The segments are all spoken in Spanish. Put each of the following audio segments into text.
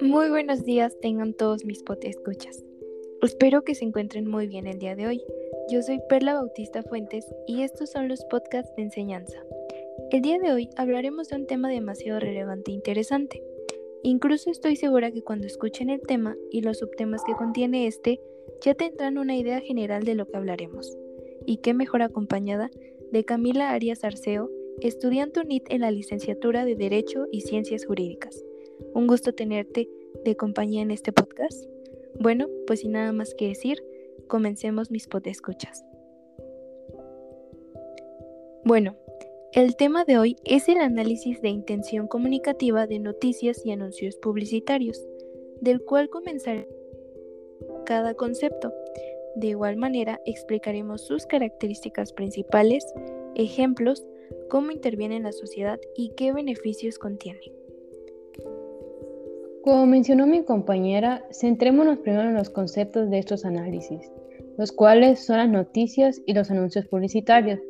Muy buenos días tengan todos mis escuchas. Espero que se encuentren muy bien el día de hoy. Yo soy Perla Bautista Fuentes y estos son los podcasts de enseñanza. El día de hoy hablaremos de un tema demasiado relevante e interesante. Incluso estoy segura que cuando escuchen el tema y los subtemas que contiene este, ya tendrán una idea general de lo que hablaremos. Y qué mejor acompañada de Camila Arias Arceo, estudiante UNIT en la licenciatura de Derecho y Ciencias Jurídicas. Un gusto tenerte de compañía en este podcast. Bueno, pues sin nada más que decir, comencemos mis podescuchas. Bueno, el tema de hoy es el análisis de intención comunicativa de noticias y anuncios publicitarios, del cual comenzaré cada concepto. De igual manera, explicaremos sus características principales, ejemplos, cómo interviene en la sociedad y qué beneficios contiene. Como mencionó mi compañera, centrémonos primero en los conceptos de estos análisis, los cuales son las noticias y los anuncios publicitarios.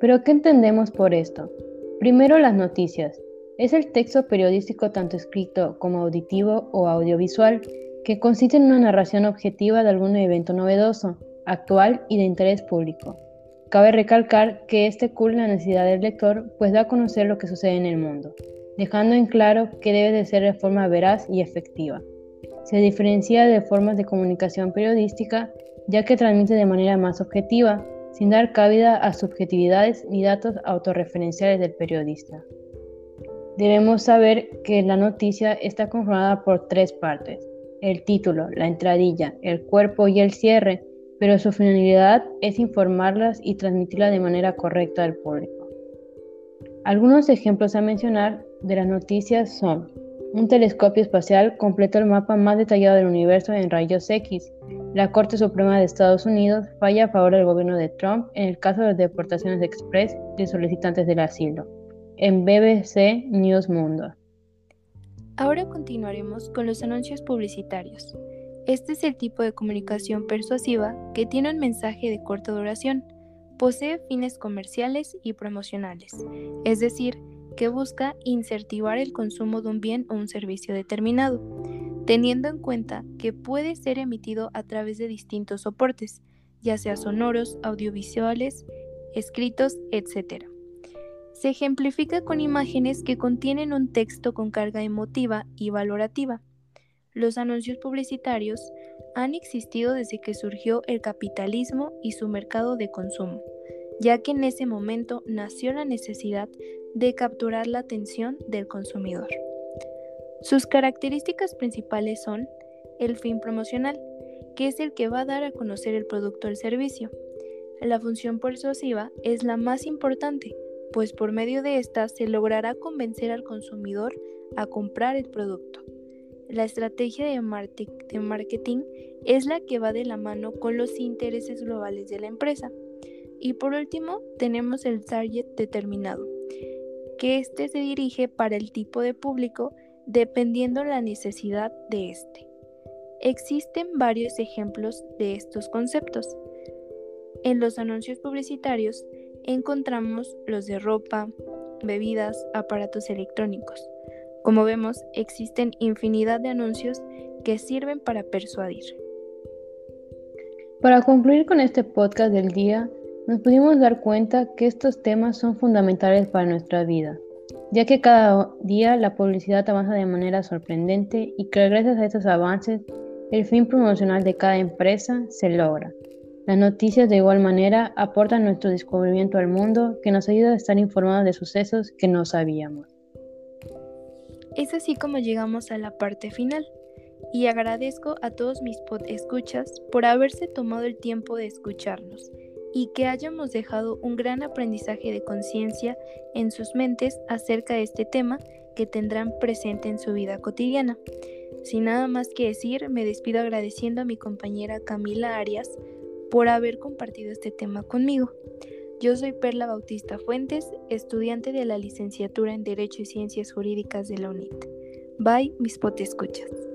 Pero ¿qué entendemos por esto? Primero las noticias. Es el texto periodístico tanto escrito como auditivo o audiovisual que consiste en una narración objetiva de algún evento novedoso, actual y de interés público. Cabe recalcar que este cubre la necesidad del lector, pues da a conocer lo que sucede en el mundo dejando en claro que debe de ser de forma veraz y efectiva. Se diferencia de formas de comunicación periodística ya que transmite de manera más objetiva, sin dar cabida a subjetividades ni datos autorreferenciales del periodista. Debemos saber que la noticia está conformada por tres partes, el título, la entradilla, el cuerpo y el cierre, pero su finalidad es informarlas y transmitirla de manera correcta al público. Algunos ejemplos a mencionar de las noticias son un telescopio espacial completó el mapa más detallado del universo en rayos X. La Corte Suprema de Estados Unidos falla a favor del gobierno de Trump en el caso de las deportaciones express de solicitantes del asilo. En BBC News Mundo. Ahora continuaremos con los anuncios publicitarios. Este es el tipo de comunicación persuasiva que tiene un mensaje de corta duración, posee fines comerciales y promocionales, es decir, que busca incentivar el consumo de un bien o un servicio determinado, teniendo en cuenta que puede ser emitido a través de distintos soportes, ya sea sonoros, audiovisuales, escritos, etc. Se ejemplifica con imágenes que contienen un texto con carga emotiva y valorativa. Los anuncios publicitarios han existido desde que surgió el capitalismo y su mercado de consumo, ya que en ese momento nació la necesidad de capturar la atención del consumidor. Sus características principales son el fin promocional, que es el que va a dar a conocer el producto o el servicio. La función persuasiva es la más importante, pues por medio de esta se logrará convencer al consumidor a comprar el producto. La estrategia de marketing es la que va de la mano con los intereses globales de la empresa. Y por último, tenemos el target determinado, que éste se dirige para el tipo de público dependiendo la necesidad de éste. Existen varios ejemplos de estos conceptos. En los anuncios publicitarios encontramos los de ropa, bebidas, aparatos electrónicos. Como vemos, existen infinidad de anuncios que sirven para persuadir. Para concluir con este podcast del día, nos pudimos dar cuenta que estos temas son fundamentales para nuestra vida, ya que cada día la publicidad avanza de manera sorprendente y que gracias a estos avances el fin promocional de cada empresa se logra. Las noticias de igual manera aportan nuestro descubrimiento al mundo que nos ayuda a estar informados de sucesos que no sabíamos. Es así como llegamos a la parte final y agradezco a todos mis pod escuchas por haberse tomado el tiempo de escucharnos y que hayamos dejado un gran aprendizaje de conciencia en sus mentes acerca de este tema que tendrán presente en su vida cotidiana. Sin nada más que decir, me despido agradeciendo a mi compañera Camila Arias por haber compartido este tema conmigo. Yo soy Perla Bautista Fuentes, estudiante de la licenciatura en Derecho y Ciencias Jurídicas de la UNIT. Bye, mis potescuchas.